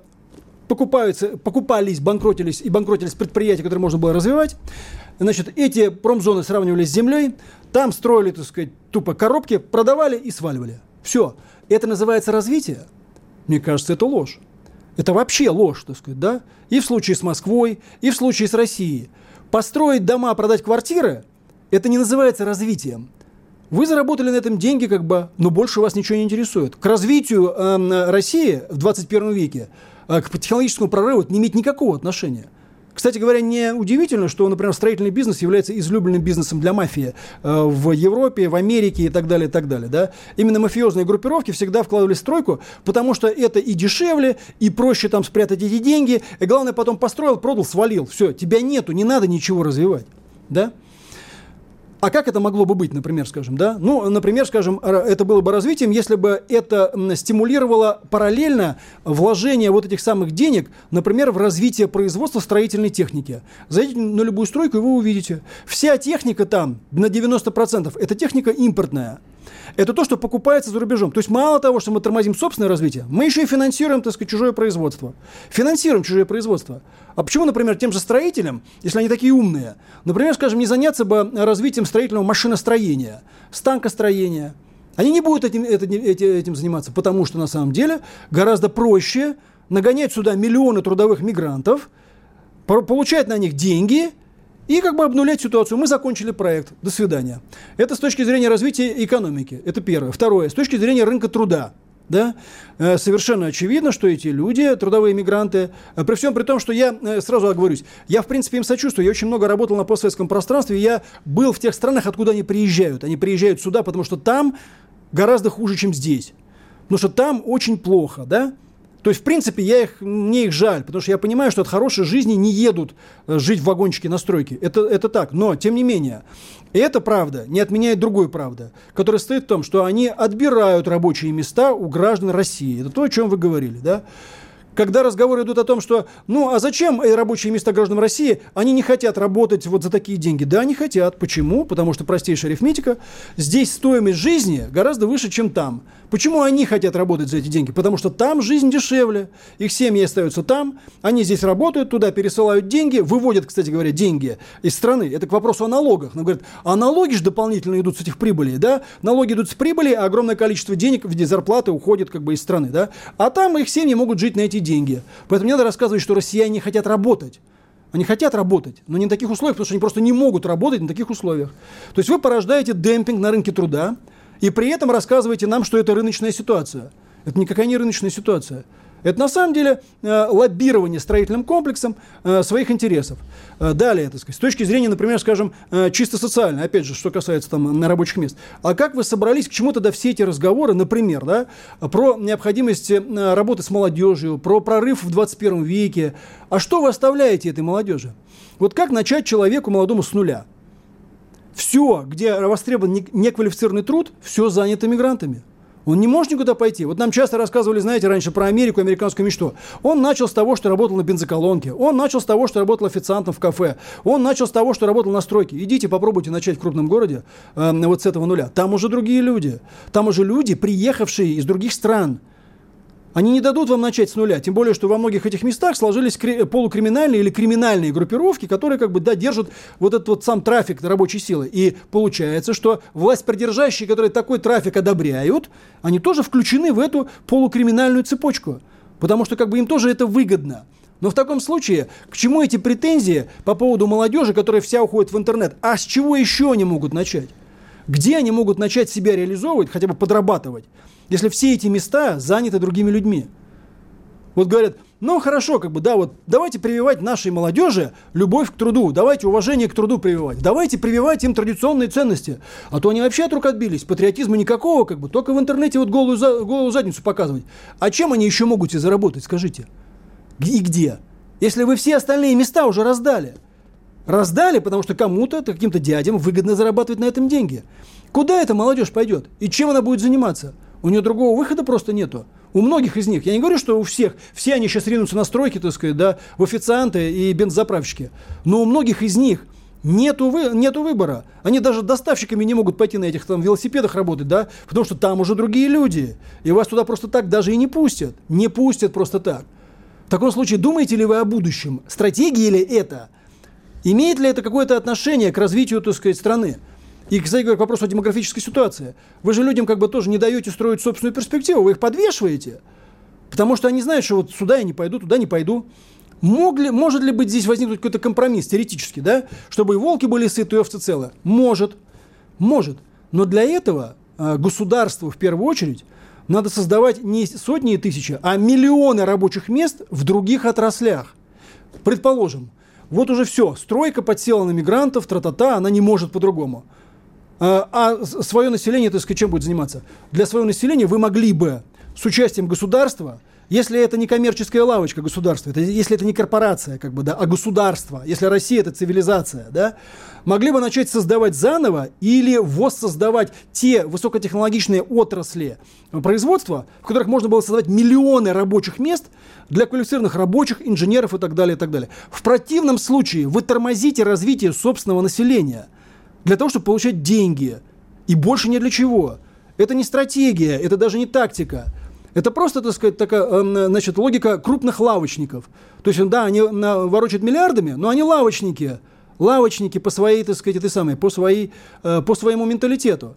покупаются, покупались, банкротились и банкротились предприятия, которые можно было развивать. Значит, эти промзоны сравнивались с землей, там строили, так сказать, тупо коробки, продавали и сваливали. Все. Это называется развитие? Мне кажется, это ложь. Это вообще ложь, так сказать, да? И в случае с Москвой, и в случае с Россией. Построить дома, продать квартиры – это не называется развитием. Вы заработали на этом деньги, как бы, но больше вас ничего не интересует. К развитию э, России в 21 веке, э, к технологическому прорыву это не имеет никакого отношения. Кстати говоря, не удивительно, что, например, строительный бизнес является излюбленным бизнесом для мафии э, в Европе, в Америке и так далее, и так далее. Да? Именно мафиозные группировки всегда вкладывали в стройку, потому что это и дешевле, и проще там спрятать эти деньги, и главное потом построил, продал, свалил. Все, тебя нету, не надо ничего развивать. Да? А как это могло бы быть, например, скажем, да? Ну, например, скажем, это было бы развитием, если бы это стимулировало параллельно вложение вот этих самых денег, например, в развитие производства строительной техники. Зайдите на любую стройку, и вы увидите. Вся техника там на 90% это техника импортная это то, что покупается за рубежом. То есть мало того, что мы тормозим собственное развитие, мы еще и финансируем, так сказать, чужое производство. Финансируем чужое производство. А почему, например, тем же строителям, если они такие умные, например, скажем, не заняться бы развитием строительного машиностроения, станкостроения, они не будут этим, этим, этим заниматься, потому что на самом деле гораздо проще нагонять сюда миллионы трудовых мигрантов, получать на них деньги – и как бы обнулять ситуацию. Мы закончили проект. До свидания. Это с точки зрения развития экономики. Это первое. Второе. С точки зрения рынка труда. Да? Э, совершенно очевидно, что эти люди, трудовые мигранты, э, при всем при том, что я э, сразу оговорюсь, я в принципе им сочувствую, я очень много работал на постсоветском пространстве, я был в тех странах, откуда они приезжают. Они приезжают сюда, потому что там гораздо хуже, чем здесь. Потому что там очень плохо, да? То есть, в принципе, я их, мне их жаль, потому что я понимаю, что от хорошей жизни не едут э, жить в вагончике на стройке. Это, это так. Но, тем не менее, эта правда не отменяет другой правды, которая стоит в том, что они отбирают рабочие места у граждан России. Это то, о чем вы говорили, да? Когда разговоры идут о том, что, ну, а зачем рабочие места граждан России, они не хотят работать вот за такие деньги. Да, они хотят. Почему? Потому что простейшая арифметика. Здесь стоимость жизни гораздо выше, чем там. Почему они хотят работать за эти деньги? Потому что там жизнь дешевле. Их семьи остаются там, они здесь работают, туда пересылают деньги, выводят, кстати говоря, деньги из страны. Это к вопросу о налогах. Но говорят, а налоги же дополнительно идут с этих прибылей, да? Налоги идут с прибыли, а огромное количество денег в виде зарплаты уходит как бы из страны, да? А там их семьи могут жить на эти деньги. Поэтому не надо рассказывать, что россияне хотят работать. Они хотят работать, но не на таких условиях, потому что они просто не могут работать на таких условиях. То есть вы порождаете демпинг на рынке труда, и при этом рассказываете нам, что это рыночная ситуация. Это никакая не рыночная ситуация. Это на самом деле э, лоббирование строительным комплексом э, своих интересов. Э, далее, так сказать, с точки зрения, например, скажем, чисто социальной, опять же, что касается там на рабочих мест. А как вы собрались к чему тогда все эти разговоры, например, да, про необходимость работы с молодежью, про прорыв в 21 веке? А что вы оставляете этой молодежи? Вот как начать человеку молодому с нуля? Все, где востребован неквалифицированный труд, все занято мигрантами. Он не может никуда пойти. Вот нам часто рассказывали, знаете, раньше про Америку, американскую мечту. Он начал с того, что работал на бензоколонке. Он начал с того, что работал официантом в кафе. Он начал с того, что работал на стройке. Идите, попробуйте начать в крупном городе э, вот с этого нуля. Там уже другие люди. Там уже люди, приехавшие из других стран. Они не дадут вам начать с нуля, тем более, что во многих этих местах сложились полукриминальные или криминальные группировки, которые как бы да, держат вот этот вот сам трафик рабочей силы. И получается, что власть придержащие, которые такой трафик одобряют, они тоже включены в эту полукриминальную цепочку. Потому что как бы им тоже это выгодно. Но в таком случае, к чему эти претензии по поводу молодежи, которая вся уходит в интернет? А с чего еще они могут начать? Где они могут начать себя реализовывать, хотя бы подрабатывать? если все эти места заняты другими людьми. Вот говорят, ну хорошо, как бы, да, вот давайте прививать нашей молодежи любовь к труду, давайте уважение к труду прививать, давайте прививать им традиционные ценности, а то они вообще от рук отбились, патриотизма никакого, как бы, только в интернете вот голую, за, голую задницу показывать. А чем они еще могут и заработать, скажите? И где? Если вы все остальные места уже раздали. Раздали, потому что кому-то, каким-то дядям выгодно зарабатывать на этом деньги. Куда эта молодежь пойдет? И чем она будет заниматься? У нее другого выхода просто нету. У многих из них. Я не говорю, что у всех. Все они сейчас ринутся на стройки, так сказать, да, в официанты и бензоправщики. Но у многих из них нету, вы, нету выбора. Они даже доставщиками не могут пойти на этих там велосипедах работать, да, потому что там уже другие люди. И вас туда просто так даже и не пустят. Не пустят просто так. В таком случае, думаете ли вы о будущем? Стратегия ли это? Имеет ли это какое-то отношение к развитию, так сказать, страны? И, кстати говоря, к вопросу о демографической ситуации. Вы же людям как бы тоже не даете строить собственную перспективу, вы их подвешиваете. Потому что они знают, что вот сюда я не пойду, туда не пойду. Мог ли, может ли быть здесь возникнуть какой-то компромисс теоретически, да? Чтобы и волки были сыты, и овцы целы? Может. Может. Но для этого э, государству в первую очередь надо создавать не сотни и тысячи, а миллионы рабочих мест в других отраслях. Предположим, вот уже все, стройка подсела на мигрантов, тра-та-та, она не может по-другому. А, а свое население, так сказать, чем будет заниматься? Для своего населения вы могли бы с участием государства, если это не коммерческая лавочка государства, это, если это не корпорация, как бы, да, а государство, если Россия это цивилизация, да, могли бы начать создавать заново или воссоздавать те высокотехнологичные отрасли производства, в которых можно было создавать миллионы рабочих мест для квалифицированных рабочих, инженеров и так далее, и так далее. В противном случае вы тормозите развитие собственного населения – для того, чтобы получать деньги. И больше ни для чего. Это не стратегия, это даже не тактика. Это просто, так сказать, такая, эм, значит, логика крупных лавочников. То есть, да, они ворочают миллиардами, но они лавочники. Лавочники по своей, так сказать, этой самой, по, своей, э, по своему менталитету.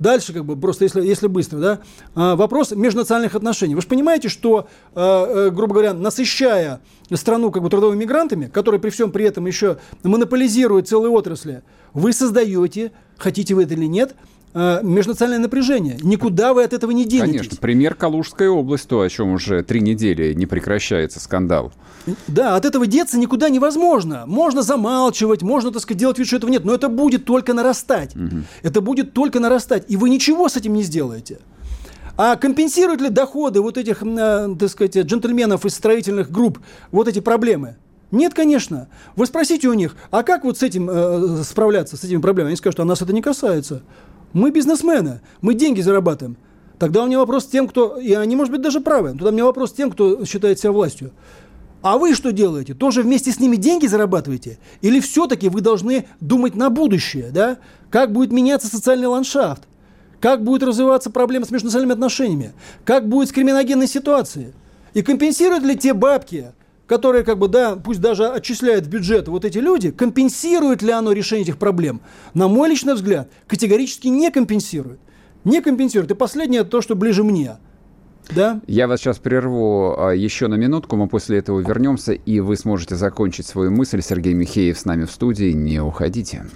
Дальше, как бы, просто если, если быстро, да, а, вопрос межнациональных отношений. Вы же понимаете, что, а, э, грубо говоря, насыщая страну как бы трудовыми мигрантами, которые при всем при этом еще монополизируют целые отрасли, вы создаете, хотите вы это или нет, Э, межнациональное напряжение. Никуда вы от этого не денетесь. Конечно. Пример Калужская область, то, о чем уже три недели не прекращается скандал. Да, от этого деться никуда невозможно. Можно замалчивать, можно, так сказать, делать вид, что этого нет, но это будет только нарастать. Угу. Это будет только нарастать. И вы ничего с этим не сделаете. А компенсируют ли доходы вот этих, э, так сказать, джентльменов из строительных групп вот эти проблемы? Нет, конечно. Вы спросите у них, а как вот с этим э, справляться, с этими проблемами? Они скажут, а нас это не касается. Мы бизнесмены, мы деньги зарабатываем. Тогда у меня вопрос тем, кто, и они, может быть, даже правы, тогда у меня вопрос тем, кто считает себя властью. А вы что делаете? Тоже вместе с ними деньги зарабатываете? Или все-таки вы должны думать на будущее, да? Как будет меняться социальный ландшафт? Как будет развиваться проблема с межнациональными отношениями? Как будет с криминогенной ситуацией? И компенсируют ли те бабки, которые, как бы, да, пусть даже отчисляют в бюджет вот эти люди, компенсирует ли оно решение этих проблем? На мой личный взгляд, категорически не компенсирует. Не компенсирует. И последнее, то, что ближе мне. Да? Я вас сейчас прерву а, еще на минутку, мы после этого вернемся, и вы сможете закончить свою мысль. Сергей Михеев с нами в студии, не уходите.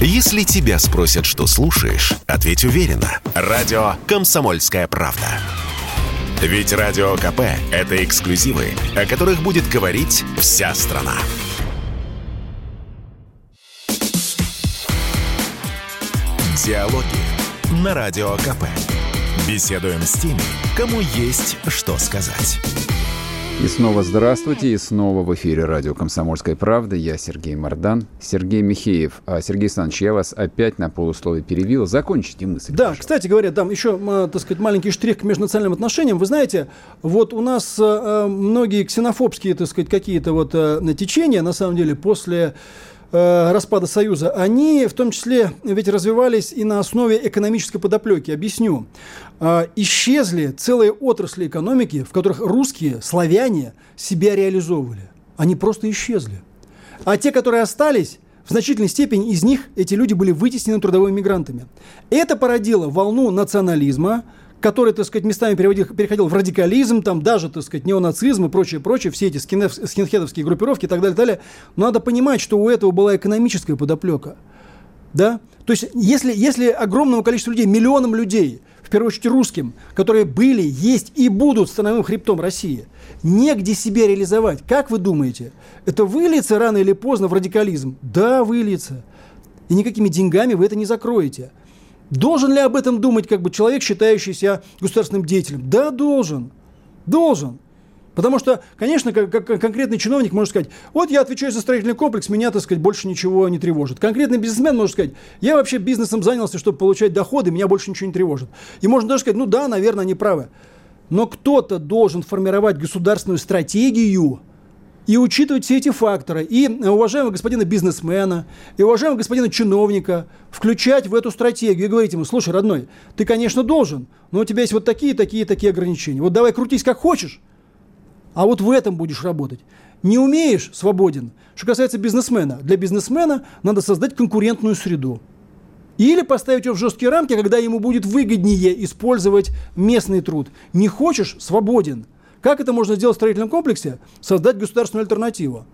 Если тебя спросят, что слушаешь, ответь уверенно. Радио «Комсомольская правда». Ведь Радио КП – это эксклюзивы, о которых будет говорить вся страна. Диалоги на Радио КП. Беседуем с теми, кому есть что сказать. И снова здравствуйте, и снова в эфире радио «Комсомольская правда». Я Сергей Мордан, Сергей Михеев. А, Сергей Александрович, я вас опять на полусловие перевил. Закончите мысль. Да, пожалуйста. кстати говоря, там еще, так сказать, маленький штрих к межнациональным отношениям. Вы знаете, вот у нас э, многие ксенофобские, так сказать, какие-то вот э, течения, на самом деле, после Э, распада Союза, они в том числе ведь развивались и на основе экономической подоплеки. Объясню. Э, исчезли целые отрасли экономики, в которых русские, славяне себя реализовывали. Они просто исчезли. А те, которые остались, в значительной степени из них эти люди были вытеснены трудовыми мигрантами. Это породило волну национализма, который, так сказать, местами переводил, переходил в радикализм, там даже, так сказать, неонацизм и прочее, прочее, все эти скинхед, скинхедовские группировки и так далее, далее. Но надо понимать, что у этого была экономическая подоплека. Да? То есть, если, если огромному количеству людей, миллионам людей, в первую очередь русским, которые были, есть и будут становым хребтом России, негде себя реализовать, как вы думаете, это выльется рано или поздно в радикализм? Да, выльется. И никакими деньгами вы это не закроете. Должен ли об этом думать как бы человек, считающийся государственным деятелем? Да, должен. Должен. Потому что, конечно, как, как конкретный чиновник может сказать, вот я отвечаю за строительный комплекс, меня, так сказать, больше ничего не тревожит. Конкретный бизнесмен может сказать, я вообще бизнесом занялся, чтобы получать доходы, меня больше ничего не тревожит. И можно даже сказать, ну да, наверное, они правы. Но кто-то должен формировать государственную стратегию, и учитывать все эти факторы. И уважаемого господина бизнесмена, и уважаемого господина чиновника включать в эту стратегию и говорить ему, слушай, родной, ты, конечно, должен, но у тебя есть вот такие, такие, такие ограничения. Вот давай крутись как хочешь, а вот в этом будешь работать. Не умеешь – свободен. Что касается бизнесмена, для бизнесмена надо создать конкурентную среду. Или поставить его в жесткие рамки, когда ему будет выгоднее использовать местный труд. Не хочешь – свободен. Как это можно сделать в строительном комплексе? Создать государственную альтернативу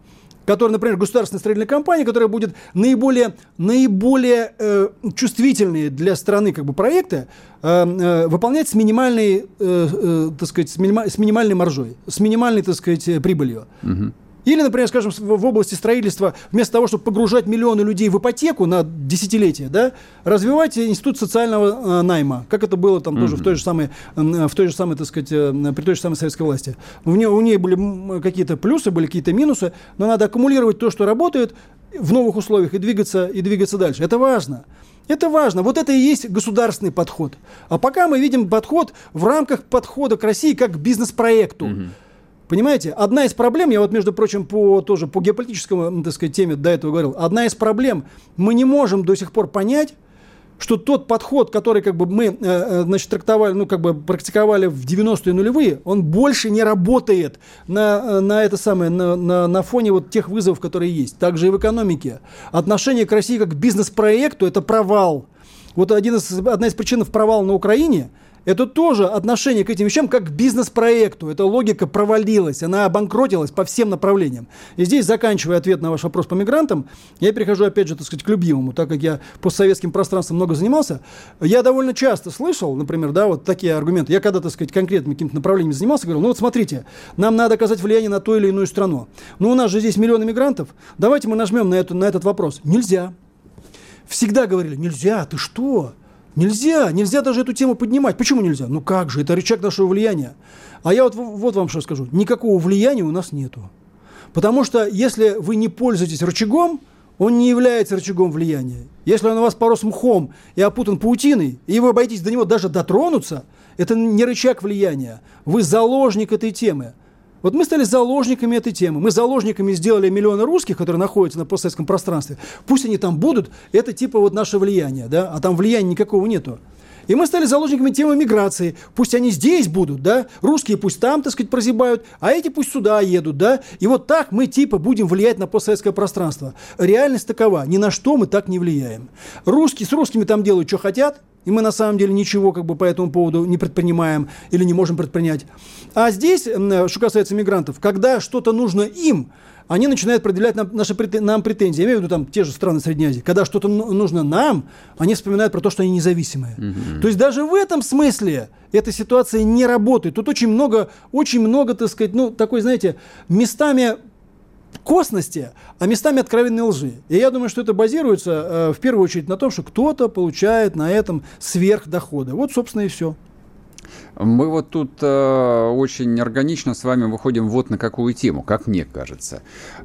которая, например, государственная строительная компания, которая будет наиболее, наиболее э, чувствительные для страны как бы, проекты э, э, выполнять с минимальной, э, э, так сказать, с, минима, с минимальной маржой, с минимальной, так сказать, прибылью. Угу. Или, например, скажем, в области строительства, вместо того, чтобы погружать миллионы людей в ипотеку на десятилетия, да, развивать институт социального э, найма, как это было там mm-hmm. тоже в той же самой, в той же самой, так сказать, э, при той же самой советской власти. У нее, у нее были какие-то плюсы, были какие-то минусы, но надо аккумулировать то, что работает в новых условиях и двигаться, и двигаться дальше. Это важно. Это важно. Вот это и есть государственный подход. А пока мы видим подход в рамках подхода к России как к бизнес-проекту. Mm-hmm. Понимаете, одна из проблем, я вот, между прочим, по, тоже по геополитическому, так сказать, теме до этого говорил, одна из проблем, мы не можем до сих пор понять, что тот подход, который как бы мы, э, э значит, трактовали, ну, как бы практиковали в 90-е нулевые, он больше не работает на, э, на это самое, на, на, на фоне вот тех вызовов, которые есть. Также и в экономике. Отношение к России как к бизнес-проекту – это провал. Вот один из, одна из причин провала на Украине – это тоже отношение к этим вещам как к бизнес-проекту. Эта логика провалилась, она обанкротилась по всем направлениям. И здесь, заканчивая ответ на ваш вопрос по мигрантам, я перехожу опять же, так сказать, к любимому, так как я постсоветским пространством много занимался. Я довольно часто слышал, например, да, вот такие аргументы. Я когда, так сказать, конкретным каким-то направлением занимался, говорил, ну вот смотрите, нам надо оказать влияние на ту или иную страну. Ну у нас же здесь миллионы мигрантов, давайте мы нажмем на, эту, на этот вопрос. Нельзя. Всегда говорили, нельзя, ты что? Нельзя, нельзя даже эту тему поднимать. Почему нельзя? Ну как же, это рычаг нашего влияния. А я вот, вот вам что скажу. Никакого влияния у нас нету. Потому что если вы не пользуетесь рычагом, он не является рычагом влияния. Если он у вас порос мхом и опутан паутиной, и вы боитесь до него даже дотронуться, это не рычаг влияния. Вы заложник этой темы. Вот мы стали заложниками этой темы. Мы заложниками сделали миллионы русских, которые находятся на постсоветском пространстве. Пусть они там будут, это типа вот наше влияние, да, а там влияния никакого нету. И мы стали заложниками темы миграции. Пусть они здесь будут, да, русские пусть там, так сказать, прозябают, а эти пусть сюда едут, да. И вот так мы типа будем влиять на постсоветское пространство. Реальность такова, ни на что мы так не влияем. Русские с русскими там делают, что хотят, и мы на самом деле ничего как бы по этому поводу не предпринимаем или не можем предпринять. А здесь, что касается мигрантов, когда что-то нужно им, они начинают предъявлять нам, наши, нам претензии. Я имею в виду там те же страны Средней Азии. Когда что-то нужно нам, они вспоминают про то, что они независимые. Угу. То есть даже в этом смысле эта ситуация не работает. Тут очень много, очень много, так сказать, ну, такой, знаете, местами косности, а местами откровенной лжи. И я думаю, что это базируется э, в первую очередь на том, что кто-то получает на этом сверхдоходы. Вот, собственно, и все. Мы вот тут э, очень органично с вами выходим вот на какую тему, как мне кажется.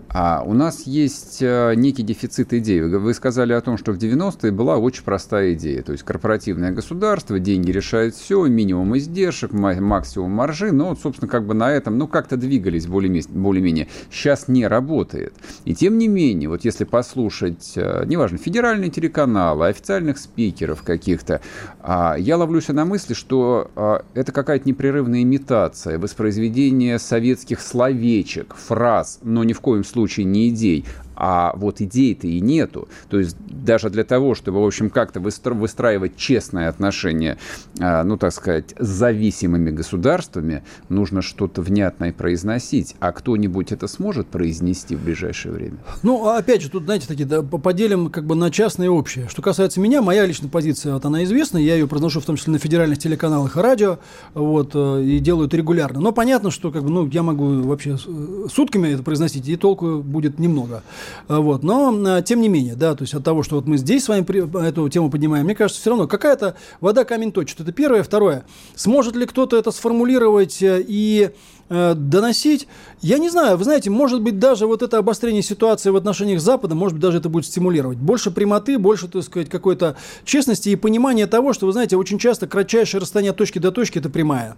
А у нас есть э, некий дефицит идей. Вы сказали о том, что в 90-е была очень простая идея. То есть корпоративное государство, деньги решают все, минимум издержек, максимум маржи. Но, вот, собственно, как бы на этом, ну, как-то двигались более-менее. Сейчас не работает. И тем не менее, вот если послушать, э, неважно, федеральные телеканалы, официальных спикеров каких-то, э, я ловлюсь на мысли, что э, это какая-то непрерывная имитация, воспроизведение советских словечек, фраз, но ни в коем случае не идей а вот идей-то и нету. То есть даже для того, чтобы, в общем, как-то выстраивать честные отношения, а, ну, так сказать, с зависимыми государствами, нужно что-то внятное произносить. А кто-нибудь это сможет произнести в ближайшее время? Ну, а опять же, тут, знаете, такие, да, поделим как бы на частное и общее. Что касается меня, моя личная позиция, вот она известна, я ее произношу в том числе на федеральных телеканалах и радио, вот, э, и делаю это регулярно. Но понятно, что как бы, ну, я могу вообще э, сутками это произносить, и толку будет немного. А, вот. Но, а, тем не менее, да, то есть от того, что вот мы здесь с вами эту тему поднимаем, мне кажется, все равно какая-то вода камень точит. Это первое. Второе. Сможет ли кто-то это сформулировать э, и э, доносить. Я не знаю, вы знаете, может быть, даже вот это обострение ситуации в отношениях с Западом, может быть, даже это будет стимулировать. Больше прямоты, больше, так сказать, какой-то честности и понимания того, что, вы знаете, очень часто кратчайшее расстояние от точки до точки – это прямая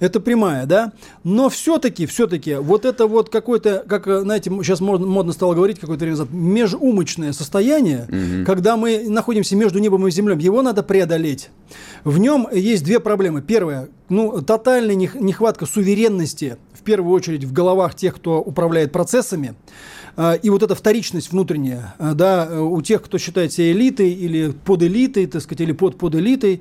это прямая, да, но все-таки, все-таки вот это вот какое-то, как, знаете, сейчас модно, модно стало говорить какое-то время назад, межумочное состояние, угу. когда мы находимся между небом и землей, его надо преодолеть. В нем есть две проблемы. Первая, ну, тотальная нехватка суверенности, в первую очередь в головах тех, кто управляет процессами. А, и вот эта вторичность внутренняя, а, да, у тех, кто считает себя элитой или под элитой, так сказать, или под под элитой, э,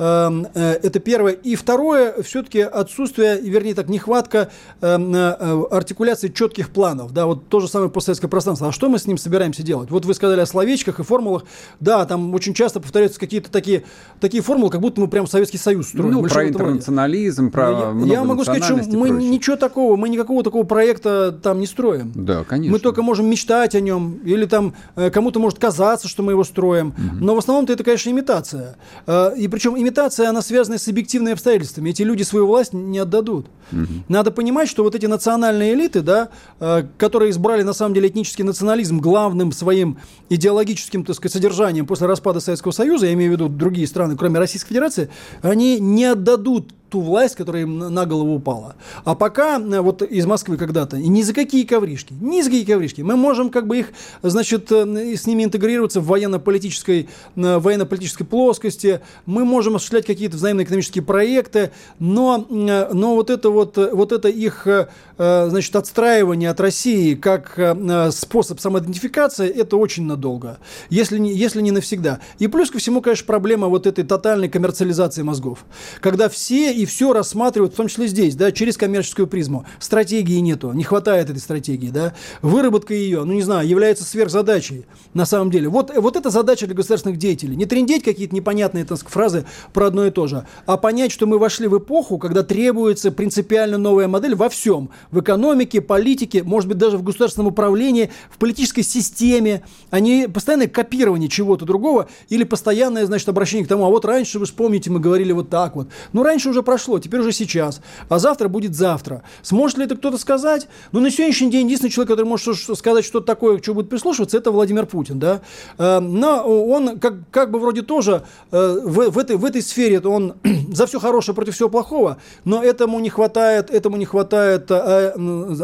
это первое. И второе, все-таки отсутствие, вернее так, нехватка эм, э, артикуляции четких планов. Да, вот то же самое постсоветское пространство. А что мы с ним собираемся делать? Вот вы сказали о словечках и формулах. Да, там очень часто повторяются какие-то такие, такие формулы, как будто мы прям Советский Союз строим. Ну, про интернационализм, про Я, я могу сказать, что мы ничего такого, мы никакого такого проекта там не строим. Да, конечно. Мы только можем мечтать о нем, или там э, кому-то может казаться, что мы его строим. Угу. Но в основном-то это, конечно, имитация. И причем имитация имитация, она связана с объективными обстоятельствами. Эти люди свою власть не отдадут. Угу. Надо понимать, что вот эти национальные элиты, да, э, которые избрали на самом деле этнический национализм главным своим идеологическим, так сказать, содержанием после распада Советского Союза, я имею в виду другие страны, кроме Российской Федерации, они не отдадут ту власть, которая им на голову упала. А пока э, вот из Москвы когда-то, ни за какие ковришки, ни за какие ковришки, мы можем как бы их, значит, э, с ними интегрироваться в военно-политической, э, военно-политической плоскости, мы можем осуществлять какие-то взаимные экономические проекты, но, но вот это вот, вот это их, значит, отстраивание от России как способ самоидентификации, это очень надолго, если не, если не навсегда. И плюс ко всему, конечно, проблема вот этой тотальной коммерциализации мозгов, когда все и все рассматривают, в том числе здесь, да, через коммерческую призму. Стратегии нету, не хватает этой стратегии, да. Выработка ее, ну не знаю, является сверхзадачей на самом деле. Вот, вот это задача для государственных деятелей. Не трендеть какие-то непонятные так, фразы про одно и то же, а понять, что мы вошли в эпоху, когда требуется принципиально новая модель во всем. В экономике, политике, может быть, даже в государственном управлении, в политической системе, а не постоянное копирование чего-то другого или постоянное, значит, обращение к тому, а вот раньше, вы вспомните, мы говорили вот так вот. Ну, раньше уже прошло, теперь уже сейчас. А завтра будет завтра. Сможет ли это кто-то сказать? Ну, на сегодняшний день единственный человек, который может сказать что-то такое, что будет прислушиваться, это Владимир Путин, да. Э, но он как, как бы вроде тоже э, в, в, этой, в этой сфере он за все хорошее против всего плохого, но этому не хватает, этому не хватает э,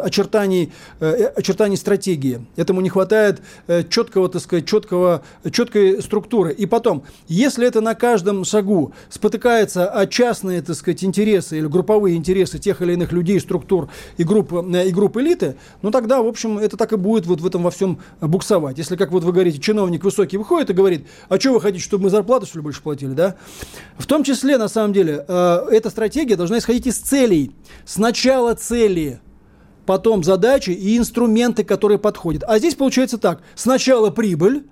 очертаний, очертаний стратегии. Этому не хватает четкого, так сказать, четкого, четкой структуры. И потом, если это на каждом шагу спотыкается о частные, так сказать, сказать, интересы или групповые интересы тех или иных людей, структур и групп, и групп элиты, ну тогда, в общем, это так и будет вот в этом во всем буксовать. Если, как вот вы говорите, чиновник высокий выходит и говорит, а что вы хотите, чтобы мы зарплату, что ли, больше платили, да? В том числе, на самом деле, эта стратегия должна исходить из целей. Сначала цели, потом задачи и инструменты, которые подходят. А здесь получается так. Сначала прибыль,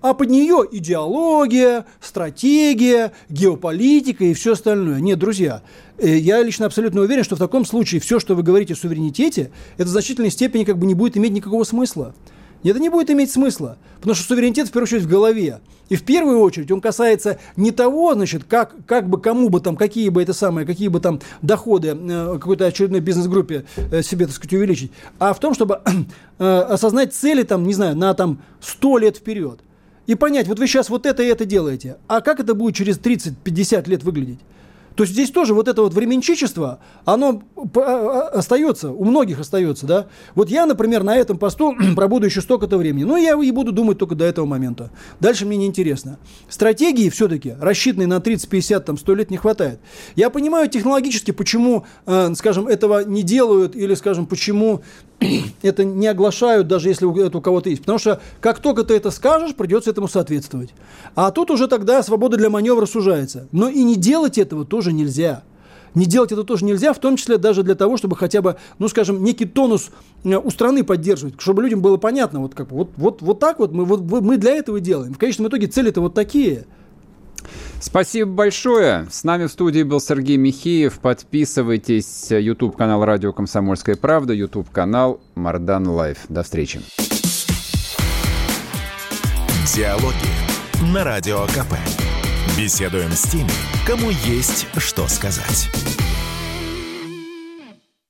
а под нее идеология, стратегия, геополитика и все остальное. Нет, друзья, э, я лично абсолютно уверен, что в таком случае все, что вы говорите о суверенитете, это в значительной степени как бы не будет иметь никакого смысла. Это не будет иметь смысла, потому что суверенитет в первую очередь в голове. И в первую очередь он касается не того, значит, как, как бы кому бы там, какие бы это самые, какие бы там доходы э, какой-то очередной бизнес-группе э, себе, так сказать, увеличить, а в том, чтобы э, осознать цели там, не знаю, на там 100 лет вперед. И понять, вот вы сейчас вот это и это делаете, а как это будет через 30-50 лет выглядеть? То есть здесь тоже вот это вот временчичество, оно а, а, остается, у многих остается, да. Вот я, например, на этом посту пробуду еще столько-то времени, но я и буду думать только до этого момента. Дальше мне неинтересно. Стратегии все-таки, рассчитанные на 30, 50, там, 100 лет не хватает. Я понимаю технологически, почему, э, скажем, этого не делают, или, скажем, почему это не оглашают, даже если это у кого-то есть. Потому что как только ты это скажешь, придется этому соответствовать. А тут уже тогда свобода для маневра сужается. Но и не делать этого тоже нельзя. Не делать это тоже нельзя, в том числе даже для того, чтобы хотя бы, ну, скажем, некий тонус э, у страны поддерживать, чтобы людям было понятно, вот как вот, вот, вот так вот мы, вот, мы для этого делаем. В конечном итоге цели-то вот такие. Спасибо большое. С нами в студии был Сергей Михеев. Подписывайтесь. YouTube канал Радио Комсомольская правда, YouTube канал Мардан Live. До встречи. Диалоги на Радио КП. Беседуем с теми, кому есть что сказать.